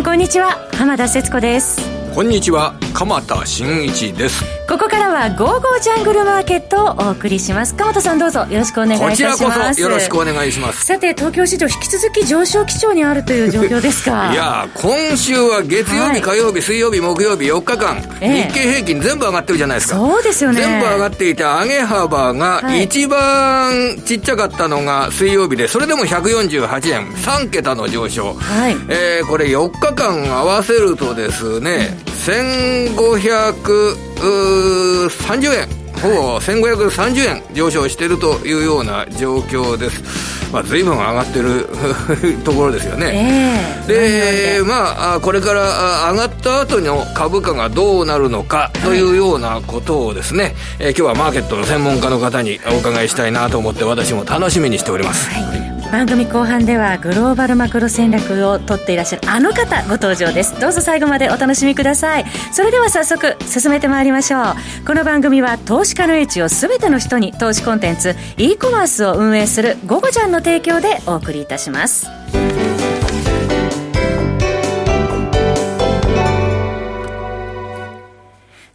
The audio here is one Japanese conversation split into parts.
んこんにちは。浜田節子です。こんにちは。鎌田新一です。ここからは「ゴーゴージャングルマーケット」をお送りします。鎌田さんどうぞよろしくお願いいたします。こちらこそよろしくお願いします。さて東京市場引き続き上昇基調にあるという状況ですか いや今週は月曜日、はい、火曜日水曜日木曜日4日間、え日経平均全部上がってるじゃないですか。そうですよね。全部上がっていて上げ幅が一番ちっちゃかったのが水曜日でそれでも148円。3桁の上昇、はい。えー、これ4日間合わせるとですね1500 1530円ほぼ1530円上昇しているというような状況です。まあ、随分上がってる ところですよね。えー、で、まあ、これから上がった後の株価がどうなるのかというようなことをですね、えー、今日はマーケットの専門家の方にお伺いしたいなと思って私も楽しみにしております。はい番組後半ではグローバルマクロ戦略を取っていらっしゃるあの方ご登場です。どうぞ最後までお楽しみください。それでは早速進めてまいりましょう。この番組は投資家の位置を全ての人に投資コンテンツ e コマースを運営する「ゴゴジャン」の提供でお送りいたします。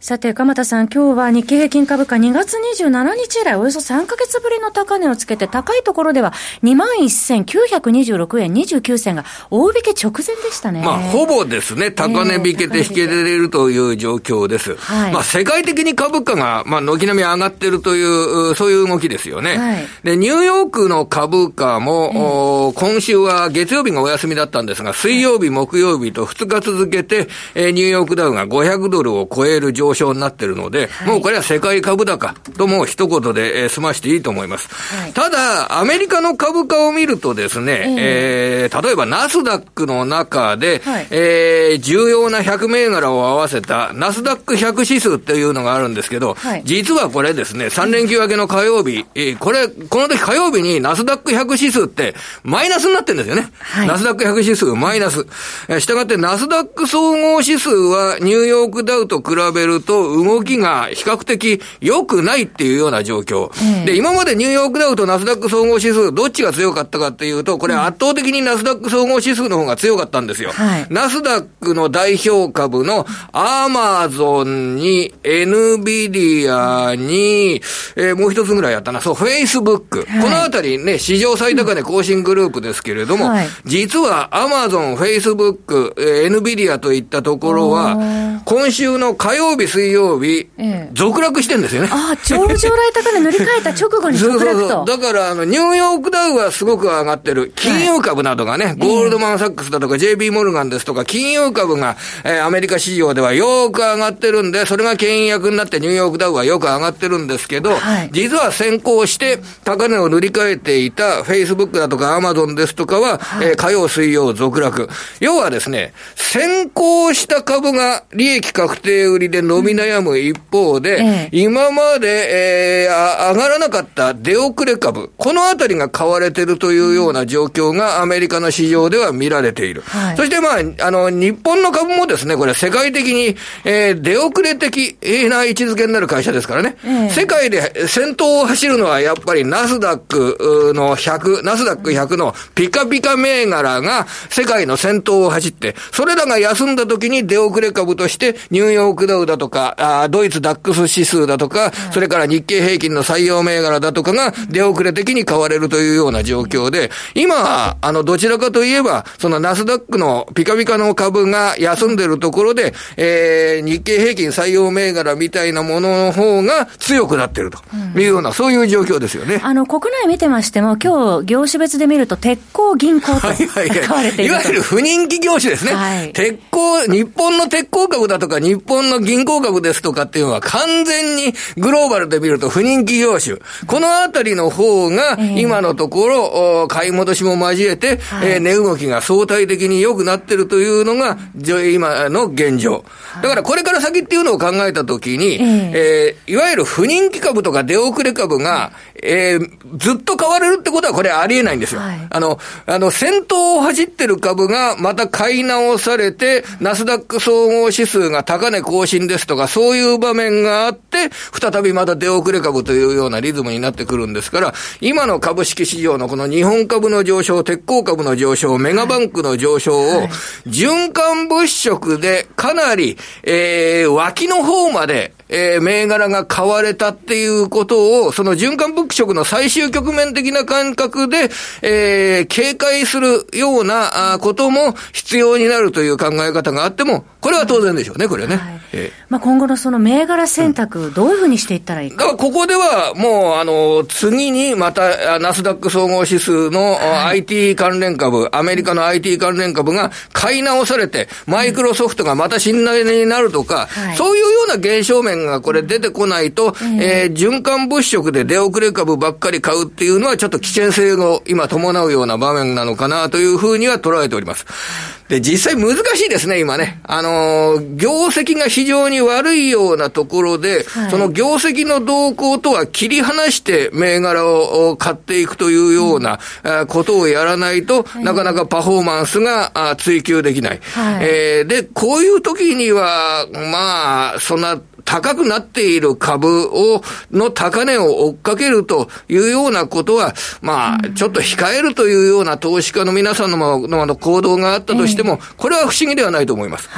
さて、鎌田さん、今日は日経平均株価2月27日以来およそ3ヶ月ぶりの高値をつけて、高いところでは21,926円29銭が大引け直前でしたね。まあ、ほぼですね、高値引けて引けれるという状況です。はい、まあ、世界的に株価が、まあ、軒並み上がってるという、そういう動きですよね。はい、で、ニューヨークの株価も、えー、今週は月曜日がお休みだったんですが、水曜日、木曜日と2日続けて、えー、ニューヨークダウが500ドルを超える上昇昇になってるので、はい、もうこれは世界株高とも一言で、えー、済ましていいと思います。はい、ただ、アメリカの株価を見るとですね、えー、えー、例えばナスダックの中で、はい、えー、重要な100銘柄を合わせたナスダック100指数っていうのがあるんですけど、はい、実はこれですね、3連休明けの火曜日、えー、これ、この時火曜日にナスダック100指数ってマイナスになってるんですよね。はい、ナスダック100指数マイナス。えー、したがってナスダック総合指数はニューヨークダウと比べると動きが比較的良くないっていうような状況。で、今までニューヨークダウとナスダック総合指数、どっちが強かったかっていうと、これ圧倒的にナスダック総合指数の方が強かったんですよ。はい、ナスダックの代表株のアマゾンに、エヌビディアに、えー、もう一つぐらいやったな、そう、フェイスブック。このあたりね、史上最高値更新グループですけれども、はい、実はアマゾン、フェイスブック、エヌビディアといったところは、今週の火曜日、水曜日、ええ、続落してんですよね。ああ、上場来高値塗り替えた直後に続落と。そうそうだから、あの、ニューヨークダウはすごく上がってる。金融株などがね、はい、ゴールドマンサックスだとか、JP モルガンですとか、金融株が、えー、アメリカ市場ではよく上がってるんで、それが牽引役になってニューヨークダウはよく上がってるんですけど、はい、実は先行して高値を塗り替えていた Facebook だとか Amazon ですとかは、はい、えー、火曜、水曜続落。要はですね、先行した株が利益確定売りで伸び悩む一方で、ええ、今まで、えー、上がらなかった出遅れ株、このあたりが買われてるというような状況がアメリカの市場では見られている。はい、そしてまあ、あの、日本の株もですね、これ世界的に、えー、出遅れ的な位置づけになる会社ですからね。え、世界で先頭を走るのはやっぱりナスダックの100、ナスダック100のピカピカ銘柄が世界の先頭を走って、それらが休んだ時に出遅れ株としてニューヨークダウだとか、あドイツダックス指数だとか、それから日経平均の採用銘柄だとかが出遅れ的に買われるというような状況で、今、あの、どちらかといえば、そのナスダックのピカピカの株が休んでるところで、えー、日経平均採用銘柄みたいなものの方が強くなってるというような、そういう状況ですよね。あの、国内見てましても、今日、業種別で見ると、鉄鋼銀行と買われているいわゆる不人気業種ですね。はい、鉄鋼、日本の鉄鋼株だとか、日本の銀行株ですとかっていうのは完全にグローバルで見ると不人気業種。このあたりの方が、今のところ、買い戻しも交えて、え値動きが相対的に良くなってるというのが、今の現状。だからこれから先っていうのを考えたときに、えー、いわゆる不人気株とか出遅れ株が、えー、ずっと買われるってことはこれありえないんですよ。はい、あの、あの、先頭を走ってる株がまた買い直されて、ナスダック総合指数が高値更新ですとか、そういう場面があって、再びまた出遅れ株というようなリズムになってくるんですから、今の株式市場のこの日本株の上昇、鉄鋼株の上昇、メガバンクの上昇を、循環物色でかなり、えー、脇の方まで、えー、銘柄が買われたっていうことを、その循環物色の最終局面的な感覚で、えー、警戒するようなことも必要になるという考え方があっても、これは当然でしょうね、これね。はい、まあ、今後のその銘柄選択、どういうふうにしていったらいいか。だからここでは、もう、あの、次にまた、ナスダック総合指数の IT 関連株、アメリカの IT 関連株が買い直されて、マイクロソフトがまた信頼になるとか、はい、そういうような現象面がこれ出てこないと、えー、循環物色で出遅れ株ばっかり買うっていうのはちょっと危険性を今伴うような場面なのかなというふうには捉えております。で、実際難しいですね、今ね。あのー、業績が非常に悪いようなところで、はい、その業績の動向とは切り離して銘柄を買っていくというような、うん、ことをやらないと、はい、なかなかパフォーマンスが追求できない。はい、えー、で、こういう時には、まあ、そんな、高くなっている株を、の高値を追っかけるというようなことは、まあ、ちょっと控えるというような投資家の皆さんのの行動があったとしても、これは不思議ではないと思います。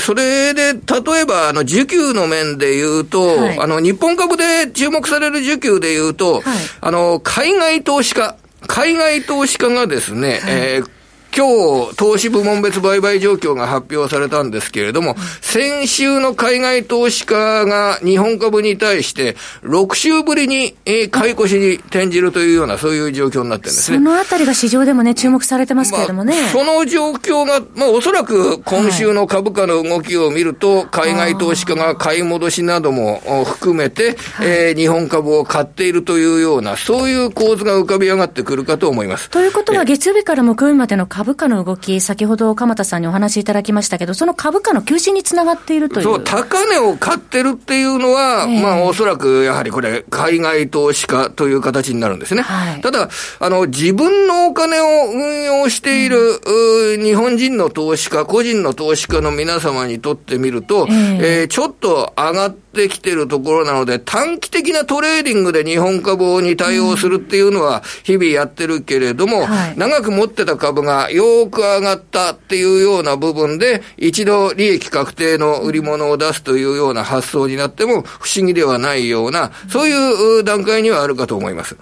それで、例えば、あの、需給の面で言うと、あの、日本株で注目される需給で言うと、あの、海外投資家、海外投資家がですね、えー今日、投資部門別売買状況が発表されたんですけれども、先週の海外投資家が日本株に対して、6週ぶりに買い越しに転じるというような、そういう状況になってるんですね。そのあたりが市場でもね、注目されてますけれどもね。まあ、その状況が、まあ、おそらく今週の株価の動きを見ると、海外投資家が買い戻しなども含めて、はい、えー、日本株を買っているというような、そういう構図が浮かび上がってくるかと思います。ということは、月曜日から木曜日までの株価の動き、先ほど鎌田さんにお話しいただきましたけど、その株価の急進につながっているという。そう、高値を買ってるっていうのは、えー、まあ、おそらくやはりこれ、海外投資家という形になるんですね。はい、ただ、あの、自分のお金を運用している、うん、日本人の投資家、個人の投資家の皆様にとってみると、えー、えー、ちょっと上がってきてるところなので、短期的なトレーディングで日本株に対応するっていうのは、日々やってるけれども、うんはい、長く持ってた株がよく上がったっていうような部分で、一度利益確定の売り物を出すというような発想になっても不思議ではないような、そういう段階にはあるかと思います。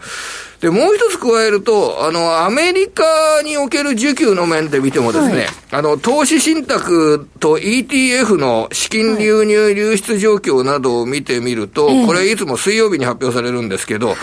で、もう一つ加えると、あの、アメリカにおける需給の面で見てもですね、はい、あの、投資信託と ETF の資金流入流出状況などを見てみると、はい、これいつも水曜日に発表されるんですけど、はい、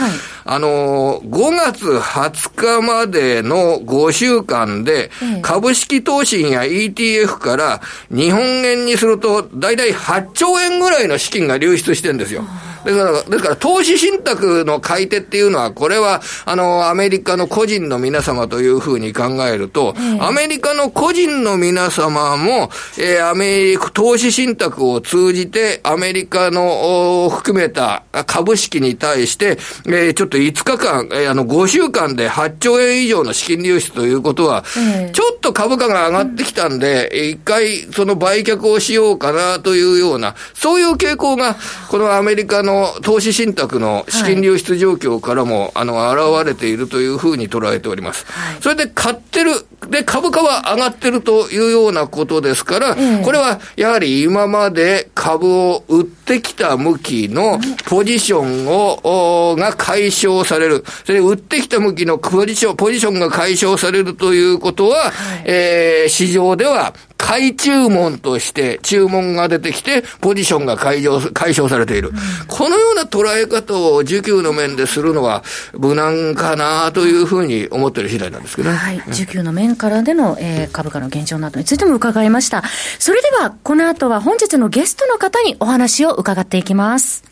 あの、5月20日までの5週間で、株式投資や ETF から日本円にすると、だいたい8兆円ぐらいの資金が流出してるんですよ。ですから、ですから投資信託の買い手っていうのは、これは、あの、アメリカの個人の皆様というふうに考えると、アメリカの個人の皆様も、えー、アメリカ、投資信託を通じて、アメリカの含めた株式に対して、えー、ちょっと5日間、えー、あの、5週間で8兆円以上の資金流出ということは、ちょっと株価が上がってきたんで、一回その売却をしようかなというような、そういう傾向が、このアメリカの投資信託の資金流出状況からも、あの、現れているというふうに捉えております。それで買ってる、で、株価は上がってるというようなことですから、これはやはり今まで株を売ってきた向きのポジションを、が解消される。それで売ってきた向きのポジション、ポジションが解消されるということは、えー、市場では買い注文として注文が出てきて、ポジションが解消解消されている。うん、このような捉え方を需給の面でするのは無難かなというふうに思っている次第なんですけどね。はい。需給の面からでの、えー、株価の現状などについても伺いました。それでは、この後は本日のゲストの方にお話を伺っていきます。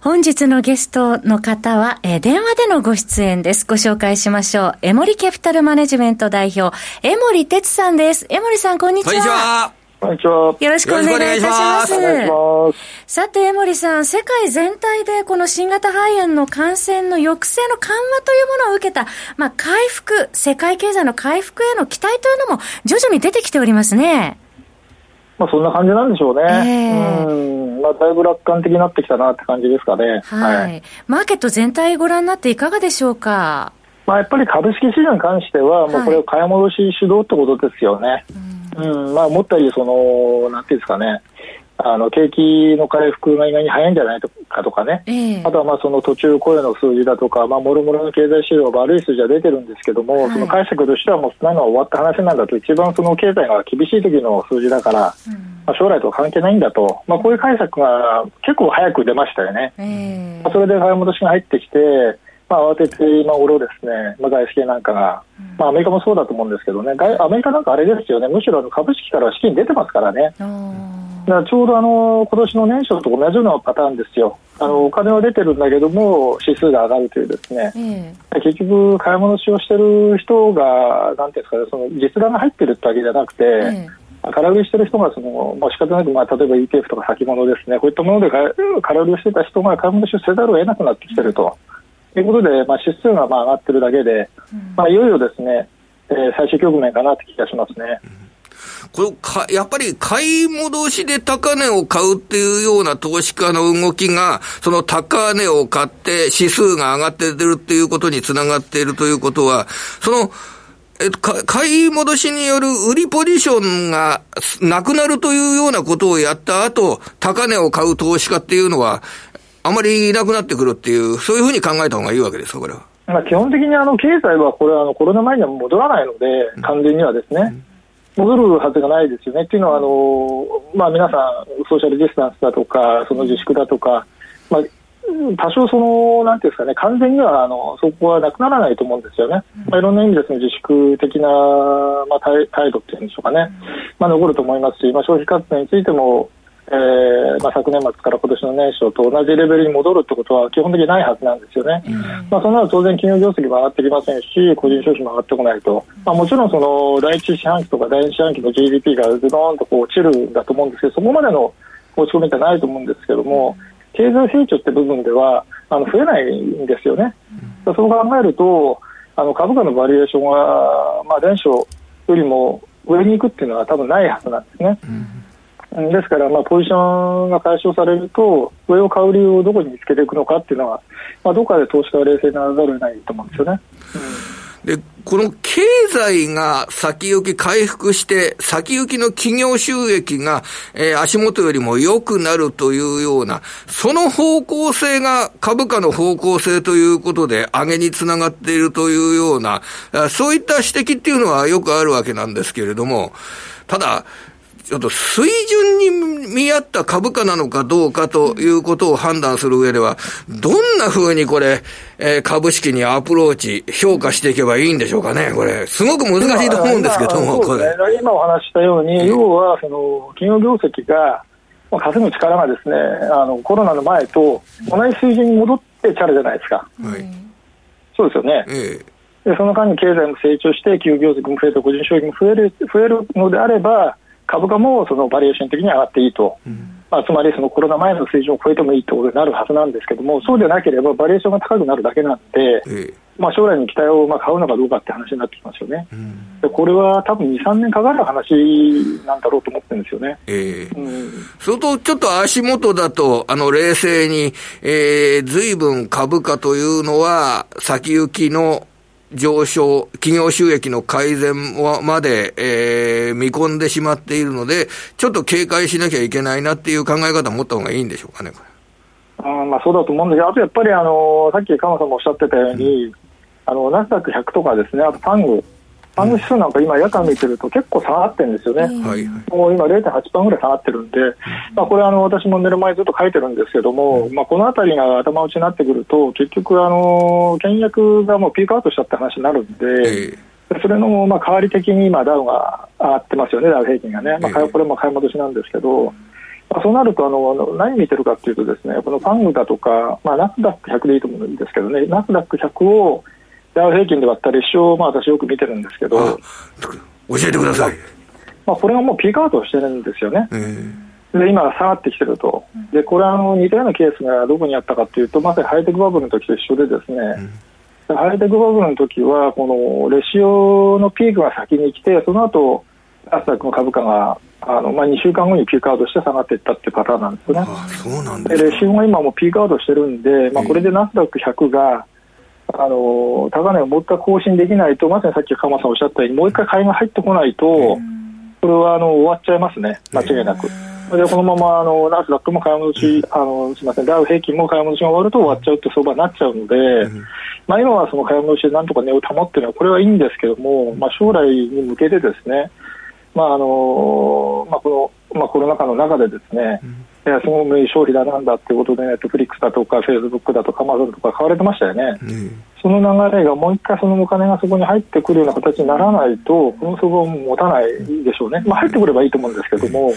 本日のゲストの方は、えー、電話でのご出演です。ご紹介しましょう。エモリキャピタルマネジメント代表、エモリ哲さんです。エモリさん、こんにちは。こんにちは。こんにちは。よろしくお願いいたします。さて、江森さん、世界全体でこの新型肺炎の感染の抑制の緩和というものを受けた、まあ、回復、世界経済の回復への期待というのも徐々に出てきておりますね。まあ、そんな感じなんでしょうね。えー、うん。まあ、だいぶ楽観的になってきたなって感じですかね。はい。はい、マーケット全体ご覧になっていかがでしょうか？まあ、やっぱり株式市場に関しては、もうこれを買い戻し主導ってことですよね。はいうん、まあ、思ったより、その、なんていうんですかね、あの景気の回復が意外に早いんじゃないかとかね、えー、あとはまあその途中雇用の数字だとか、まあ、もろもろの経済指標が悪い数字は出てるんですけども、はい、その解釈としてはもうそんなのは終わった話なんだと、一番その経済が厳しい時の数字だから、うん、まあ、将来とは関係ないんだと、まあ、こういう解釈が結構早く出ましたよね。えー、まあ、それで買い戻しが入ってきて、まあ、慌てて今頃ですね、まあ、外資系なんかが、まあ、アメリカもそうだと思うんですけどね、アメリカなんかあれですよね、むしろ株式から資金出てますからね。だからちょうどあの今年の年初と同じようなパターンですよ。あのお金は出てるんだけども指数が上がるというですね、うん、結局買い戻しをしてる人がなんていうんですかねその実弾が入ってるってわけじゃなくて、うん、空売りしてる人がその、まあ、仕方なく、まあ、例えば ETF とか先物ですね。こういったもので空売りをしてた人が買い戻しをせざるを得なくなってきてると。ということで、まあ、指数がまあ上がってるだけで、まあ、いよいよですね、えー、最終局面かなって気がしますね。これか、やっぱり買い戻しで高値を買うっていうような投資家の動きが、その高値を買って指数が上がって出るっていうことにつながっているということは、その、えっと、買い戻しによる売りポジションがなくなるというようなことをやった後、高値を買う投資家っていうのは、あまりいなくなってくるっていう、そういうふうに考えた方がいいわけですか、これは。まあ、基本的にあの経済はこれはあのコロナ前には戻らないので、完全にはですね、戻るはずがないですよね。っていうのはあの、まあ、皆さん、ソーシャルディスタンスだとか、その自粛だとか、まあ、多少その、なんていうんですかね、完全にはあのそこはなくならないと思うんですよね。まあ、いろんな意味ですね、自粛的な、まあ、態度っていうんでしょうかね、まあ、残ると思いますし、まあ、消費活動についても、えーまあ、昨年末から今年の年初と同じレベルに戻るってことは基本的にないはずなんですよね、うん、まあ、そんなの当然、企業業績も上がってきませんし、個人消費も上がってこないと、まあ、もちろんその第一四半期とか第二四半期の GDP がずどんとこう落ちるんだと思うんですけど、そこまでの落ち込みってないと思うんですけども、経済成長って部分ではあの増えないんですよね。うん、そう考えるとあの株価のバリエーションは、まあ、前初よりも上に行くっていうのは多分ないはずなんですね。うんですから、まあ、ポジションが解消されると、上を買う理由をどこに見つけていくのかっていうのは、まあ、どこかで投資家は冷静にならざるを得ないと思うんですよね。うん、で、この経済が先行き回復して、先行きの企業収益が、えー、足元よりも良くなるというような、その方向性が株価の方向性ということで上げにつながっているというような、そういった指摘っていうのはよくあるわけなんですけれども、ただ、ちょっと水準に見合った株価なのかどうかということを判断する上では、どんな風にこれ、えー、株式にアプローチ、評価していけばいいんでしょうかね、これ。すごく難しいと思うんですけども、これ。今お話したように、要は、その、企業業績が、稼ぐ力がですね、あの、コロナの前と同じ水準に戻ってチャラじゃないですか。はい。そうですよね。ええでその間に経済も成長して、企業業績も増えて、個人消費も増える増えるのであれば、株価もそのバリエーション的に上がっていいと、うん、まあ、つまりそのコロナ前の水準を超えてもいいということになるはずなんですけども、そうでなければバリエーションが高くなるだけなんで、えまあ、将来に期待をまあ買うのかどうかって話になってきますよね、うん、でこれは多分2、3年かかる話なんだろうと思ってるんですよね。えーうん、それとちょっと足元だと、あの冷静に、えー、ずいぶん株価というのは、先行きの上昇、企業収益の改善まで、えー、見込んでしまっているので、ちょっと警戒しなきゃいけないなっていう考え方を持った方がいいんでしょうかね。あまあ、そうだと思うんですけど、あとやっぱり、あのさっき鎌さんもおっしゃってたように、うん、あのナスダック100とかですね、あとパング、パング指数なんか今、夜間見てると結構下がってるんですよね、はい、もう今、0.8%ぐらい下がってるんで、まあ、これあの、私も寝る前ずっと書いてるんですけども、まあ、このあたりが頭打ちになってくると、結局、あの倹約がもうピークアウトしたって話になるんで、それのまあ代わり的に今、ダウが上がってますよね、ダウ平均がね、まあ、これも買い戻しなんですけど。まあ、そうなるとあの、何見てるかというと、ですねこのファングだとか、まあ、ナスダック100でいいと思うんですけどね、ナスダック100をダウ平均で割った列車を、まあ、私よく見てるんですけど、教えてください。まあ、これがもうピークアウトしてるんですよね。で今、下がってきてると、でこれはあの似たようなケースがどこにあったかというと、まさにハイテクバブルの時と一緒で、ですね、うん、ハイテクバブルの時は、このレシオのピークが先に来て、その後ナスダックの株価があの、まあ、2週間後にピークアウトして下がっていったっていうパターンなんですよね。そうなんでレシオが今もピークアウトしてるんで、まあ、これでナスダック100が、あの高値をもう一回更新できないと、まさにさっき鎌さんおっしゃったように、もう一回買いが入ってこないと、これはあの終わっちゃいますね、間違いなく。でこのままあのナスダックも買い戻し、あのすみません、ダウ平均も買い戻しが終わると終わっちゃうって相場になっちゃうので、まあ、今はその買い戻しでなんとか値を保っているのは、これはいいんですけども、まあ、将来に向けてですね、まああのまあ、この、まあ、コロナ禍の中でですね、いや、すごい消費だなんだっていうことで、ネットフリックスだとか、フェイスブックだとか、アマゾンとか買われてましたよね、うん、その流れがもう一回そのお金がそこに入ってくるような形にならないと、この相場も持たないでしょうね、まあ、入ってくればいいと思うんですけども。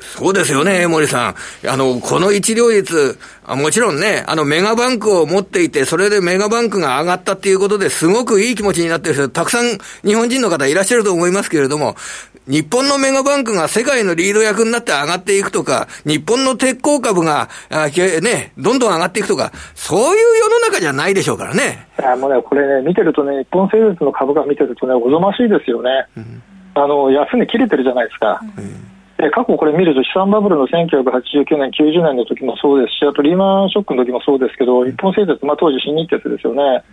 そうですよね、森さん。あの、この一両率、もちろんね、あの、メガバンクを持っていて、それでメガバンクが上がったっていうことですごくいい気持ちになってる人、たくさん日本人の方いらっしゃると思いますけれども、日本のメガバンクが世界のリード役になって上がっていくとか、日本の鉄鋼株が、あね、どんどん上がっていくとか、そういう世の中じゃないでしょうからね。いや、もうね、これね、見てるとね、日本製鉄の株価見てるとね、おぞましいですよね。うん、あの、安値切れてるじゃないですか。うんで過去これ見ると資産バブルの1989年、90年の時もそうですし、あとリーマンショックの時もそうですけど、日本製鉄、まあ、当時新日鉄ですよね、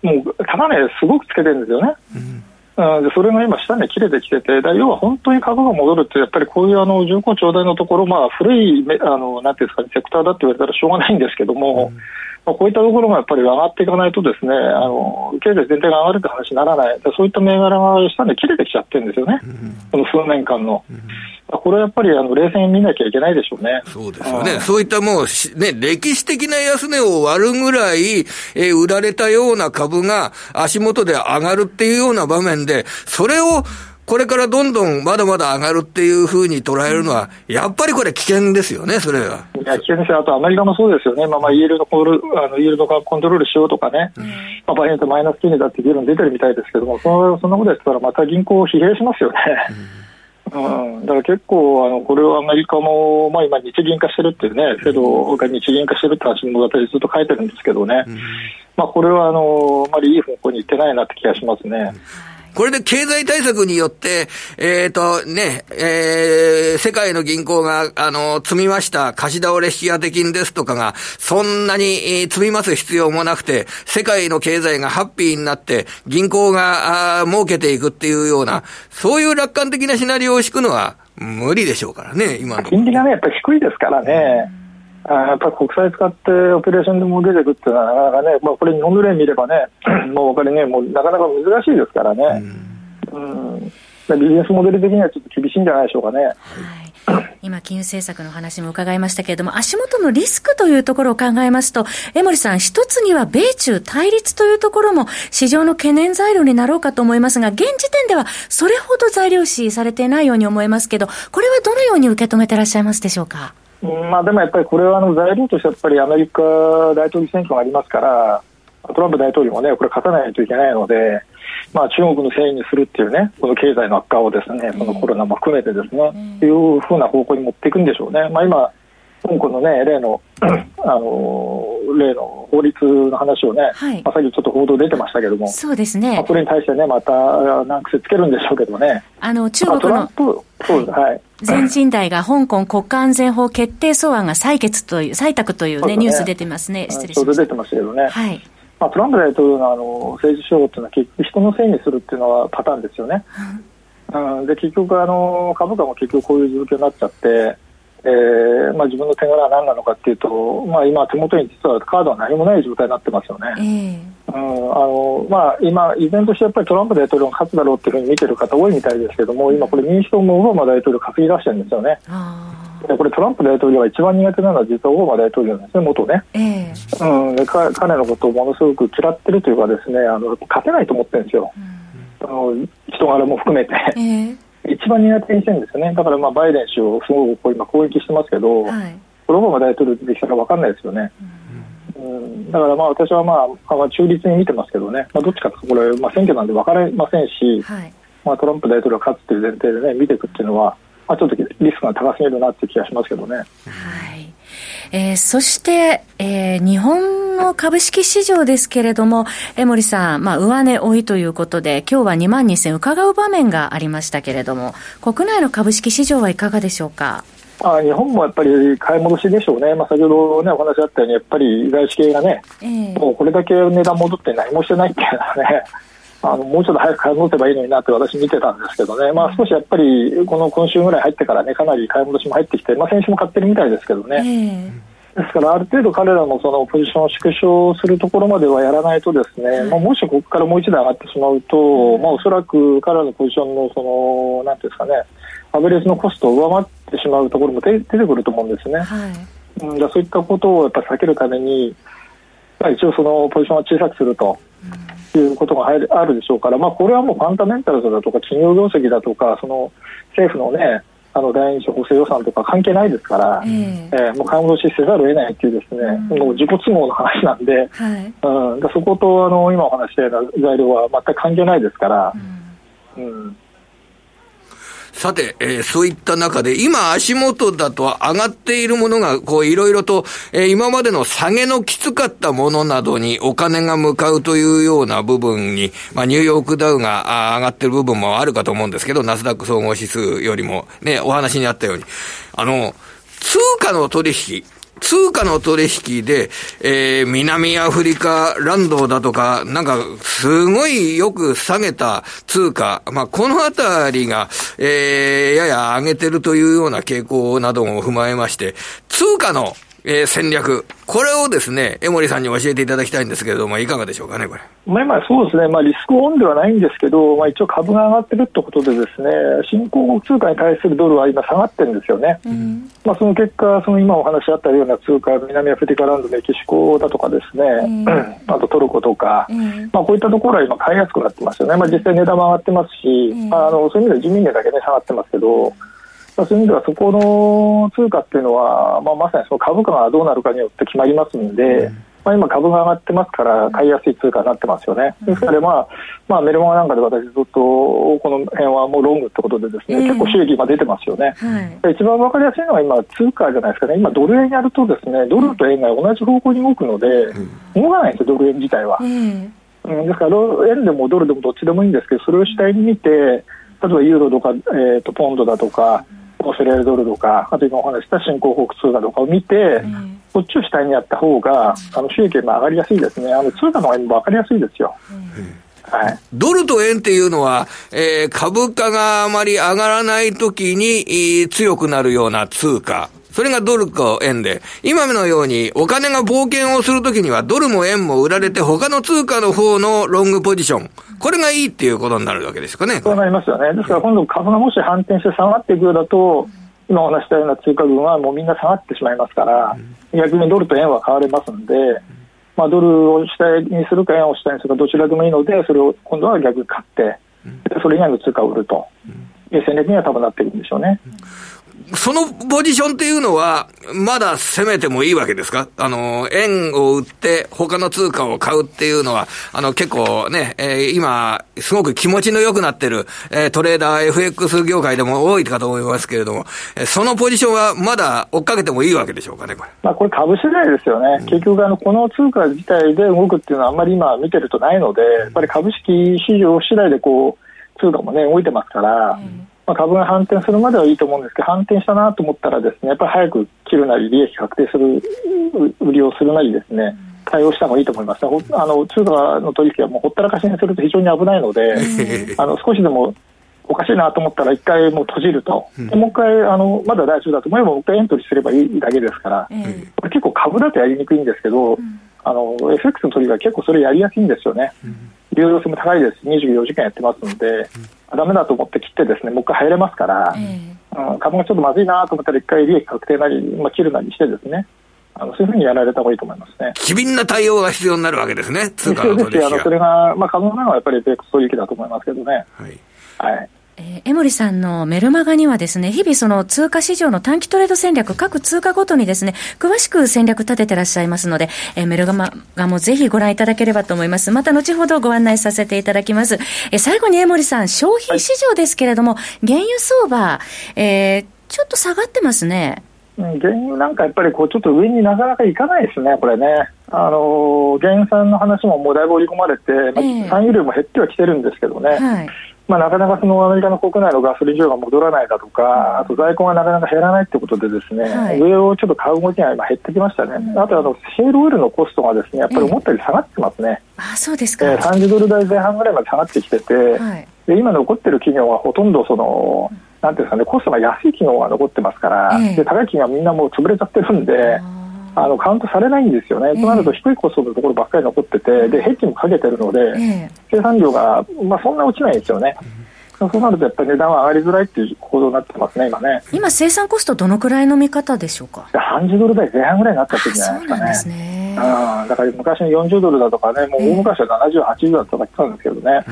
もう高値すごくつけてるんですよね。うんでそれが今、下値切れてきてて、要は本当に株が戻るって、やっぱりこういうあの重厚長大のところ、まあ、古いあのなんていうんですか、ね、セクターだって言われたらしょうがないんですけども、うん。まあ、こういったところがやっぱり上がっていかないとですね、あの経済全体が上がるって話にならない、そういった銘柄が下値切れてきちゃってるんですよね、うん、この数年間の。うんこれはやっぱりあの冷静に見なきゃいけないでしょうね。そうですよね。そういったもう、ね、歴史的な安値を割るぐらい、えー、売られたような株が足元で上がるっていうような場面で、それを、これからどんどんまだまだ上がるっていうふうに捉えるのは、やっぱりこれ危険ですよね、それは。いや、危険ですよ。あとアメリカもそうですよね。まあまあ、イールドコール、あの、イールドがコントロールしようとかね。うん、まあ、場合によってマイナス金利だって議論出てるみたいですけども、そのそんなことやってたらまた銀行を疲弊しますよね。うん、うん、だから結構、あのこれはアメリカも、まあ、今、日銀化してるっていうね、制度が日銀化してるって話も私、ずっと書いてるんですけどね、うん、まあ、これはあのあまりいい方向にいってないなって気がしますね。これで経済対策によって、えっ、ー、と、ね、えー、世界の銀行が、あの、積みました貸し倒れ引き当て金ですとかが、そんなに、積みます必要もなくて、世界の経済がハッピーになって、銀行が、あ儲けていくっていうような、そういう楽観的なシナリオを敷くのは無理でしょうからね、今の。金利がね、やっぱり低いですからね。あやっぱり国債使ってオペレーションでも出てくっていうのは、なかなかね、まあ、これ、日本の例見ればね、もうお金ね、もうなかなか難しいですからね、うん、うん、ビジネスモデル的にはちょっと厳しいんじゃないでしょうかね。はい今、金融政策の話も伺いましたけれども、足元のリスクというところを考えますと、江森さん、一つには米中対立というところも市場の懸念材料になろうかと思いますが、現時点ではそれほど材料視されていないように思えますけど、これはどのように受け止めていらっしゃいますでしょうか？まあ、でもやっぱりこれはあの材料としてやっぱりアメリカ大統領選挙がありますからトランプ大統領もねこれ勝たないといけないので、まあ、中国のせいにするっていうねこの経済の悪化をですねそのコロナも含めてですね、というふうな方向に持っていくんでしょうね。まあ、今香港のね例のあの例の法律の話をね、まあ、さっきちょっと報道出てましたけども、そうですね、まあ、これに対してね、また難癖つけるん。でしょうけどね、あの中国の、そうです、はい、全人代が香港国家安全法決定草案が採決という、採択というね、ニュース出てますね、失礼しました。出てましたけどね。はいまあ、トランプ大統領のあの政治手法っていうのは結局人のせいにするっていうのはパターンですよね。うん、で結局あの株価も結局こういう状況になっちゃって、えーまあ、自分の手柄は何なのかっていうと、まあ、今、手元に実はカードは何もない状態になってますよね。えー、うんあのまあ、今、依然としてやっぱりトランプ大統領が勝つだろうっていうふうに見てる方多いみたいですけども、今、これ民主党もオバマ大統領担ぎ出してるんですよね。でこれトランプ大統領が一番苦手なのは実はオバマ大統領なんですね、元ね、えーうん、で彼のことをものすごく嫌ってるというかですねあの勝てないと思ってるんですよ、うん、あの人柄も含めて、えー、一番苦手にしてるんですよね。だからまあバイデン氏をすごく今攻撃してますけど、はい、オバマ大統領出てきたら分かんないですよね、うん、うん、だからまあ私はまあ中立に見てますけどね、まあ、どっちかとこれ、まあ、選挙なんで分かりませんし、はい。まあ、トランプ大統領が勝つという前提でね、見ていくっていうのは、まあ、ちょっとリスクが高すぎるなっていう気がしますけどね。はい。えー、そして、えー、日本の株式市場ですけれども、江森さん、まあ、上値追いということで、今日は2万2000伺う場面がありましたけれども、国内の株式市場はいかがでしょうか？あ日本もやっぱり買い戻しでしょうね、まあ、先ほど、ね、お話あったように、やっぱり外資系がね、えー、もうこれだけ値段戻って何もしてないっていうのはね、あのもうちょっと早く買い戻せばいいのになって私、見てたんですけどね、まあ、少しやっぱりこの今週ぐらい入ってからね、かなり買い戻しも入ってきて、まあ、先週も買ってるみたいですけどね。えーですから、ある程度彼らのそのポジションを縮小するところまではやらないとですね、まあ、もしここからもう一段上がってしまうと、まあ、おそらく彼らのポジションのその、なんていうんですかね、アベレージのコストを上回ってしまうところも出てくると思うんですね。はい、うん、だそういったことをやっぱ避けるために、まあ、一応そのポジションを小さくすると。いうことがあるでしょうから、まあ、これはもうファンダメンタルズだとか企業業績だとかその政府のねあの第二次補正予算とか関係ないですから、えー、えー、もう買い戻しせざるを得ないというですね、うん、もう自己都合の話なんで、はい、うん、そことあの今お話したような材料は全く関係ないですから、うん、うんさて、えー、そういった中で、今足元だと上がっているものが、こういろいろと、えー、今までの下げのきつかったものなどにお金が向かうというような部分に、まあニューヨークダウが上がってる部分もあるかと思うんですけど、ナスダック総合指数よりも、ね、お話にあったように、あの、通貨の取引、通貨の取引で、えー、南アフリカランドだとか、なんか、すごいよく下げた通貨、まあ、このあたりが、えー、やや上げてるというような傾向などを踏まえまして、通貨のえー、戦略。これをですね、江森さんに教えていただきたいんですけれども、いかがでしょうかね、これ。まあ、今そうですね、まあ、リスクオンではないんですけど、まあ、一応株が上がってるってことでですね、新興国通貨に対するドルは今下がってるんですよね。うん、まあ、その結果、その今お話あったような通貨、南アフリカランド、メキシコだとかですね、うん、あとトルコとか、うん、まあ、こういったところは今買いやすくなってますよね。まあ、実際値段も上がってますし、まあ、あの、そういう意味では人民元だけね、下がってますけど、まあ、そういう意味では、そこの通貨っていうのは、まあ、まさにその株価がどうなるかによって決まりますんで、うん、まあ、今、株が上がってますから、買いやすい通貨になってますよね。ですから、まあ、まあ、メルマガなんかで私、ずっとこの辺はもうロングってことで、ですね、結構収益今出てますよね。はい、一番分かりやすいのは今、通貨じゃないですかね、今、ドル円やると、ですねドルと円が同じ方向に動くので、動かないんですよ、ドル円自体は。うん、ですから、円でもドルでもどっちでもいいんですけど、それを主体に見て、例えばユーロとか、えーと、ポンドだとか、オーストラリアドルとか、あと今お話した新興国通貨とかを見て、うん、こっちを主体にやった方が、あの収益も上がりやすいですね。あの通貨の方が分かりやすいですよ。うんはい、ドルと円っていうのは、えー、株価があまり上がらないときに、強くなるような通貨。それがドルと円で、今のようにお金が冒険をするときにはドルも円も売られて他の通貨の方のロングポジション。これがいいっていうことになるわけですかね。そうなりますよね。ですから今度株がもし反転して下がっていくようだと、今お話したような通貨群はもうみんな下がってしまいますから、逆にドルと円は買われますんで、まあ、ドルを主体にするか円を主体にするかどちらでもいいので、それを今度は逆に買って、それ以外の通貨を売るという戦略には多分なってるんでしょうね。そのポジションっていうのは、まだ攻めてもいいわけですか？あの、円を売って、他の通貨を買うっていうのは、あの、結構ね、えー、今、すごく気持ちの良くなってる、えー、トレーダー、FX 業界でも多いかと思いますけれども、えー、そのポジションはまだ追っかけてもいいわけでしょうかね、これ。まあ、これ株次第ですよね。うん、結局、あの、この通貨自体で動くっていうのはあんまり今見てるとないので、やっぱり株式市場次第でこう、通貨もね、動いてますから、うんまあ、株が反転するまではいいと思うんですけど、反転したなと思ったらですね、やっぱり早く切るなり、利益確定する、売りをするなりですね、対応した方がいいと思います、ね、あの通貨の取引はもうほったらかしにすると非常に危ないので、あの少しでもおかしいなと思ったら、一回もう閉じると、うん、もう一回あの、まだ大丈夫だと思えば、もう一回エントリーすればいいだけですから、うん、これ結構株だとやりにくいんですけど、うん、あの FX の取引は結構それやりやすいんですよね。流動性も高いです24時間やってますので、うん、ダメだと思って切ってですねもう一回入れますから、うん、株がちょっとまずいなと思ったら一回利益確定なり、まあ、切るなりしてですねあのそういうふうにやられた方がいいと思いますね。機敏な対応が必要になるわけですね、通貨の取引あのそれが、まあ、株の中はやっぱり FX 取引だと思いますけどね。はい。はいえー、江森さんのメルマガにはですね、日々その通貨市場の短期トレード戦略、各通貨ごとにですね、詳しく戦略立ててらっしゃいますので、えー、メルマガもぜひご覧いただければと思います。また後ほどご案内させていただきます。えー、最後に江森さん、消費市場ですけれども、はい、原油相場、えー、ちょっと下がってますね。原油なんかやっぱりこうちょっと上になかなかいかないですね、これね。あの原産の話ももうだいぶ織り込まれて、まあ、産油量も減ってはきてるんですけどね、はいまあ、なかなかそのアメリカの国内のガソリン需要が戻らないだとか、あと在庫がなかなか減らないということで、ですね、はい、上をちょっと買う動きが今減ってきましたね、うん、あとあのシェールオイルのコストがですねやっぱり思ったより下がってますね、えー、あそうですか、えー、30ドル台前半ぐらいまで下がってきてて、はい、で今残ってる企業はほとんどその、なんていうんですかね、コストが安い企業が残ってますから、えー、で高い企業はみんなもう潰れちゃってるんで。あのカウントされないんですよね、えー、となると低いコストのところばっかり残ってて、でヘッジもかけてるので、えー、生産量が、まあ、そんな落ちないんですよね。そうなるとやっぱり値段は上がりづらいっていう構造になってますね、今ね。今、生産コスト、どのくらいの見方でしょうか？30ドル台前半ぐらいになっちゃってるんじゃないですかね。そうですね。うん、だから昔の40ドルだとかね、もう大昔は70、80ドルとか言ってたんですけどね、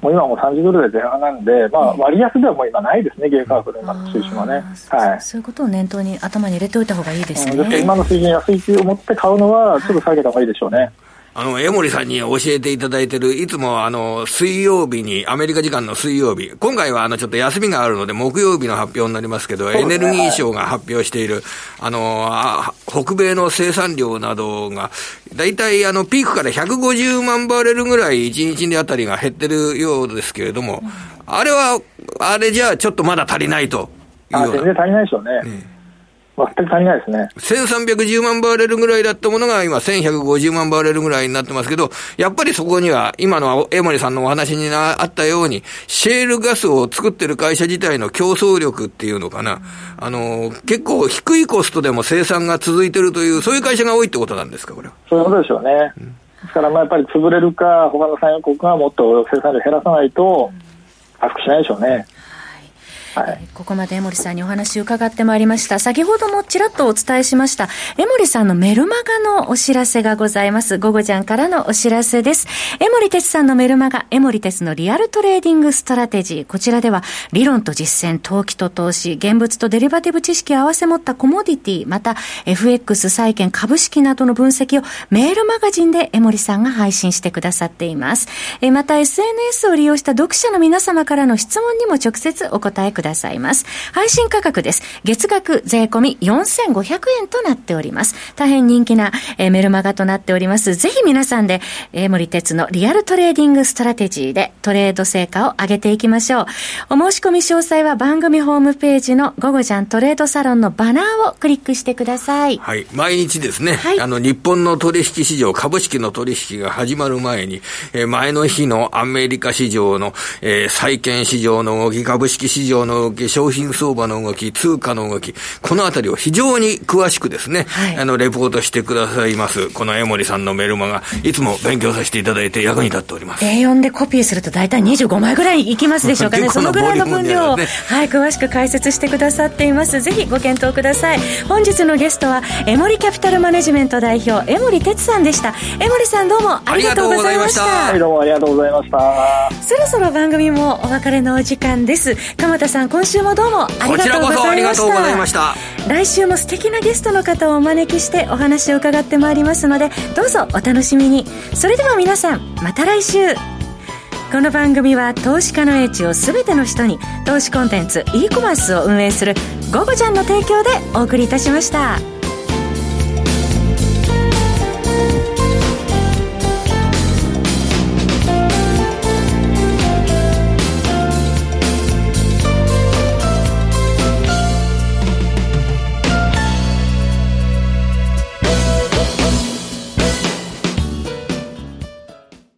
もう今はもう30ドル台前半なんで、まあ、割安ではもう今ないですね、原価格の今の水準はね。はい、そういうことを念頭に頭に入れておいた方がいいですね。うん、今の水準安いと思って買うのは、ちょっと下げた方がいいでしょうね。あの、江森さんに教えていただいてる、いつもあの、水曜日に、アメリカ時間の水曜日、今回はあの、ちょっと休みがあるので、木曜日の発表になりますけど、エネルギー省が発表している、あの、北米の生産量などが、大体あの、ピークから150万バレルぐらい1日にあたりが減ってるようですけれども、あれは、あれじゃあちょっとまだ足りないというような。全然足りないでしょうね。うん全く足りないですね。1310万バーレルぐらいだったものが今1150万バーレルぐらいになってますけど、やっぱりそこには今の江森さんのお話にあったように、シェールガスを作ってる会社自体の競争力っていうのかな。あの、結構低いコストでも生産が続いてるという、そういう会社が多いってことなんですか、これは？そういうことでしょうね。うん、ですからまあやっぱり潰れるか、他の産油国がもっと生産量減らさないと、回復しないでしょうね。はい、ここまで江森さんにお話を伺ってまいりました。先ほどもちらっとお伝えしました、江森さんのメルマガのお知らせがございます。午後じゃんからのお知らせです。江森哲さんのメルマガ、江森哲のリアルトレーディングストラテジー。こちらでは、理論と実践、投機と投資、現物とデリバティブ知識を合わせ持ったコモディティ、また FX、債券、株式などの分析をメールマガジンで江森さんが配信してくださっています。えまた SNS を利用した読者の皆様からの質問にも直接お答えください。ださいます。配信価格です。月額税込み4500円となっております。大変人気な、えー、メルマガとなっております。ぜひ皆さんで、江森哲のリアルトレーディングストラテジーでトレード成果を上げていきましょう。お申し込み詳細は番組ホームページの午後じゃんトレードサロンのバナーをクリックしてください。はい。毎日ですね、はい、あの、日本の取引市場、株式の取引が始まる前に、えー、前の日のアメリカ市場の、えー、債券市場の動き、株式市場の動き、商品相場の動き、通貨の動き、このあたりを非常に詳しくですね、はい、あの、レポートしてくださいます、この江森さんのメルマが、いつも勉強させていただいて役に立っております。A4 でコピーすると大体25枚ぐらいいきますでしょうかね。そのぐらいの分量を、ね、はい、詳しく解説してくださっています。ぜひご検討ください。本日のゲストは、江森キャピタルマネジメント代表、江森哲さんでした。江森さんどうもありがとうございました。はい、どうもありがとうございました。そろそろ番組もお別れのお時間です。鎌田さん、今週もどうもありがとうございました。来週も素敵なゲストの方をお招きしてお話を伺ってまいりますのでどうぞお楽しみに。それでは皆さんまた来週。この番組は投資家の英知を全ての人に投資コンテンツ e コマースを運営する「ゴゴちゃん」の提供でお送りいたしました。